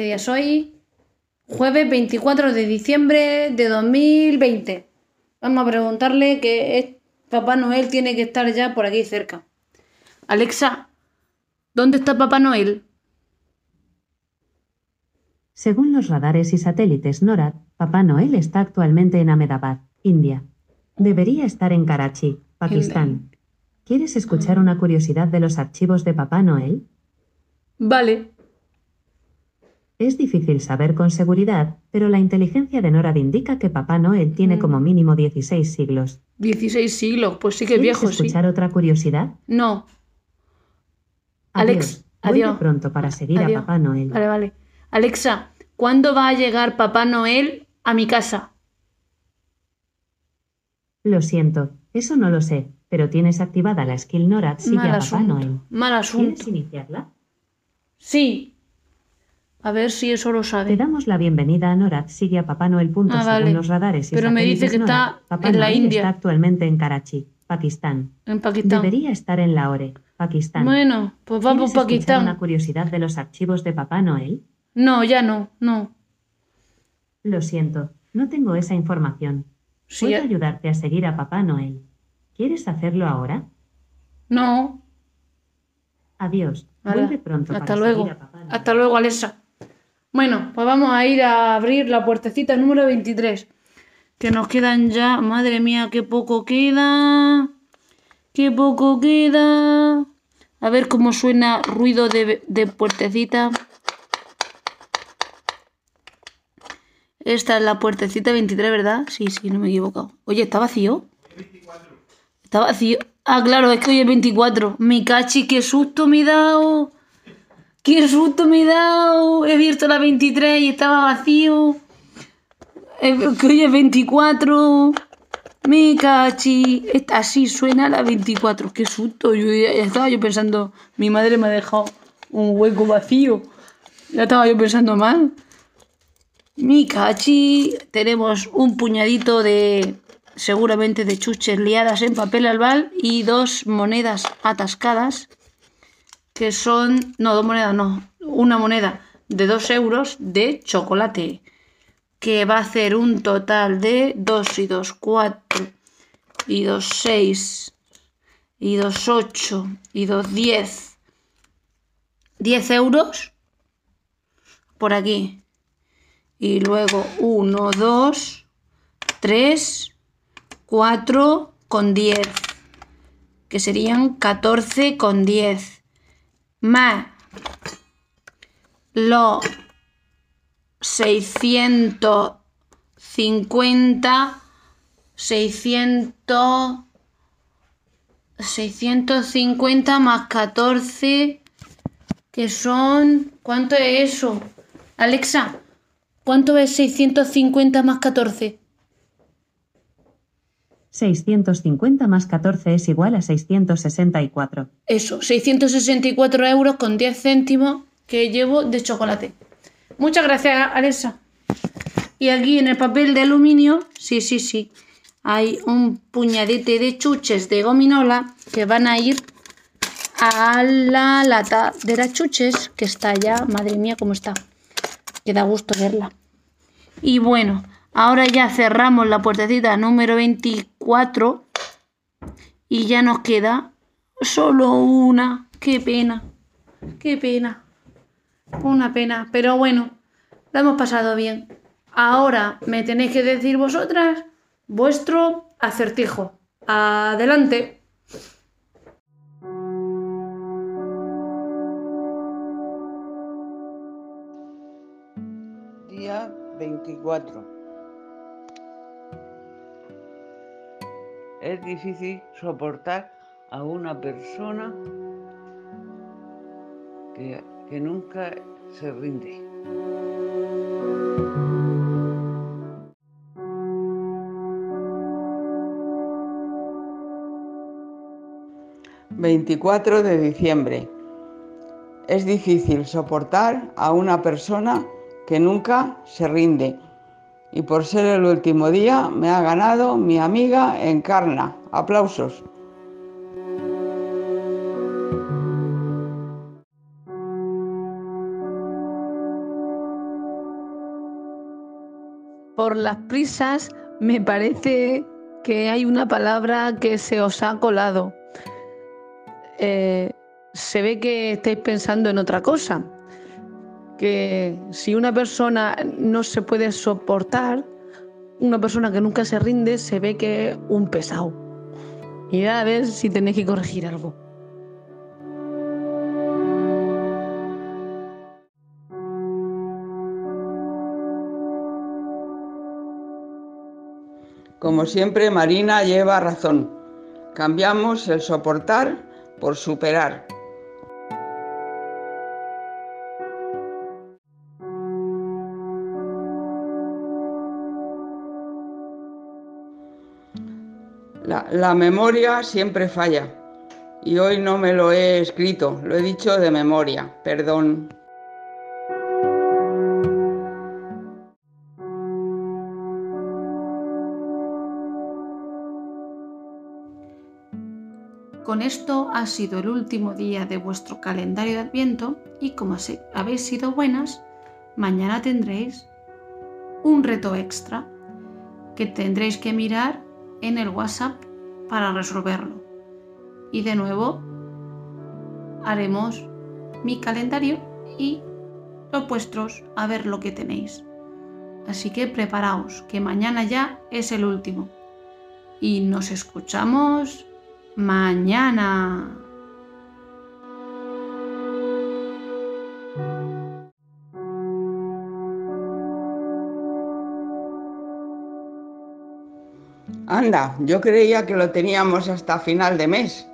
¿Qué día es hoy? Jueves 24 de diciembre de 2020. Vamos a preguntarle que es- Papá Noel tiene que estar ya por aquí cerca. Alexa, ¿dónde está Papá Noel? Según los radares y satélites NORAD, Papá Noel está actualmente en Ahmedabad, India. Debería estar en Karachi, Pakistán. ¿Quieres escuchar una curiosidad de los archivos de Papá Noel? Vale. Es difícil saber con seguridad, pero la inteligencia de NORAD indica que Papá Noel tiene Mm. como mínimo 16 siglos. 16 siglos, pues sí que es ¿Quieres viejo, sí. escuchar otra curiosidad? No. Alex, Adiós. Pronto para seguir Adiós. a Papá Noel. Vale, vale. Alexa, ¿cuándo va a llegar Papá Noel a mi casa? Lo siento, eso no lo sé, pero tienes activada la skill NORAD Sigue Mal a Papá. Noel. Mal asunto. ¿Quieres iniciarla? Sí. A ver si eso lo Te sabe. damos la bienvenida a NORAD Sigue a Papá Noel. Punto, Ah, vale. Según los radares y Pero me dice que está Papá en la Noel India. está actualmente en Karachi, Pakistán. En Pakistán. Debería estar en Lahore, Pakistán. Bueno, pues vamos a ¿Quieres escuchar Pakistán. una curiosidad de los archivos de Papá Noel? No, ya no, no. Lo siento, no tengo esa información. Sí, Puedo ya- ayudarte a seguir a Papá Noel. ¿Quieres hacerlo ahora? No. Adiós. Vuelve pronto Hasta para luego. seguir a Papá Noel. Hasta luego, Alexa. Bueno, pues vamos a ir a abrir la puertecita número 23. Que nos quedan ya. Madre mía, qué poco queda. Qué poco queda. A ver cómo suena ruido de, de puertecita. Esta es la puertecita 23, ¿verdad? Sí, sí, no me he equivocado. Oye, ¿está vacío? Está vacío. Ah, claro, es que hoy es 24. Mi cachi, qué susto me he dado. Qué susto me he dado. He abierto la 23 y estaba vacío. Eh, Que hoy es 24. Mi cachi. Así suena la 24. Qué susto. Yo ya estaba yo pensando, mi madre me ha dejado un hueco vacío. Ya estaba yo pensando mal. Mi cachi. Tenemos un puñadito de. Seguramente de chuches liadas en papel albal y dos monedas atascadas que son, no, dos monedas, no, una moneda de dos euros de chocolate, que va a hacer un total de 2 y 2, 4 y 2, 6 y 2, 8 y 2, 10. 10 euros por aquí. Y luego 1, 2, 3, 4 con 10, que serían 14 con 10 más los 650 600 650 más 14 que son ¿cuánto es eso? Alexa, ¿cuánto es 650 más 14? 650 más 14 es igual a 664. Eso, 664 euros con 10 céntimos que llevo de chocolate. Muchas gracias, Alexa. Y aquí en el papel de aluminio, sí, sí, sí, hay un puñadete de chuches de gominola que van a ir a la lata de las chuches, que está ya, madre mía, cómo está. Que da gusto verla. Y bueno, ahora ya cerramos la puertecita número 24 y ya nos queda solo una. Qué pena, qué pena. Una pena, pero bueno, lo hemos pasado bien. Ahora me tenéis que decir vosotras vuestro acertijo. Adelante. Día 24. Es difícil soportar a una persona que, nunca se rinde. ...24 de diciembre... ...es difícil soportar a una persona que nunca se rinde y por ser el último día me ha ganado mi amiga Encarna. Aplausos. Por las prisas me parece que hay una palabra que se os ha colado. Eh, se ve que estáis pensando en otra cosa. Que si una persona no se puede soportar, una persona que nunca se rinde, se ve que es un pesado. Y a ver si tenéis que corregir algo. Como siempre, Marina lleva razón. Cambiamos el soportar por superar. La, memoria siempre falla y hoy no me lo he escrito, lo he dicho de memoria, perdón. Con esto ha sido el último día de vuestro calendario de Adviento y como habéis sido buenas, mañana tendréis un reto extra que tendréis que mirar en el WhatsApp para resolverlo. Y de nuevo haremos mi calendario y los vuestros a ver lo que tenéis. Así que preparaos, que mañana ya es el último. Y nos escuchamos mañana. Anda, yo creía que lo teníamos hasta final de mes.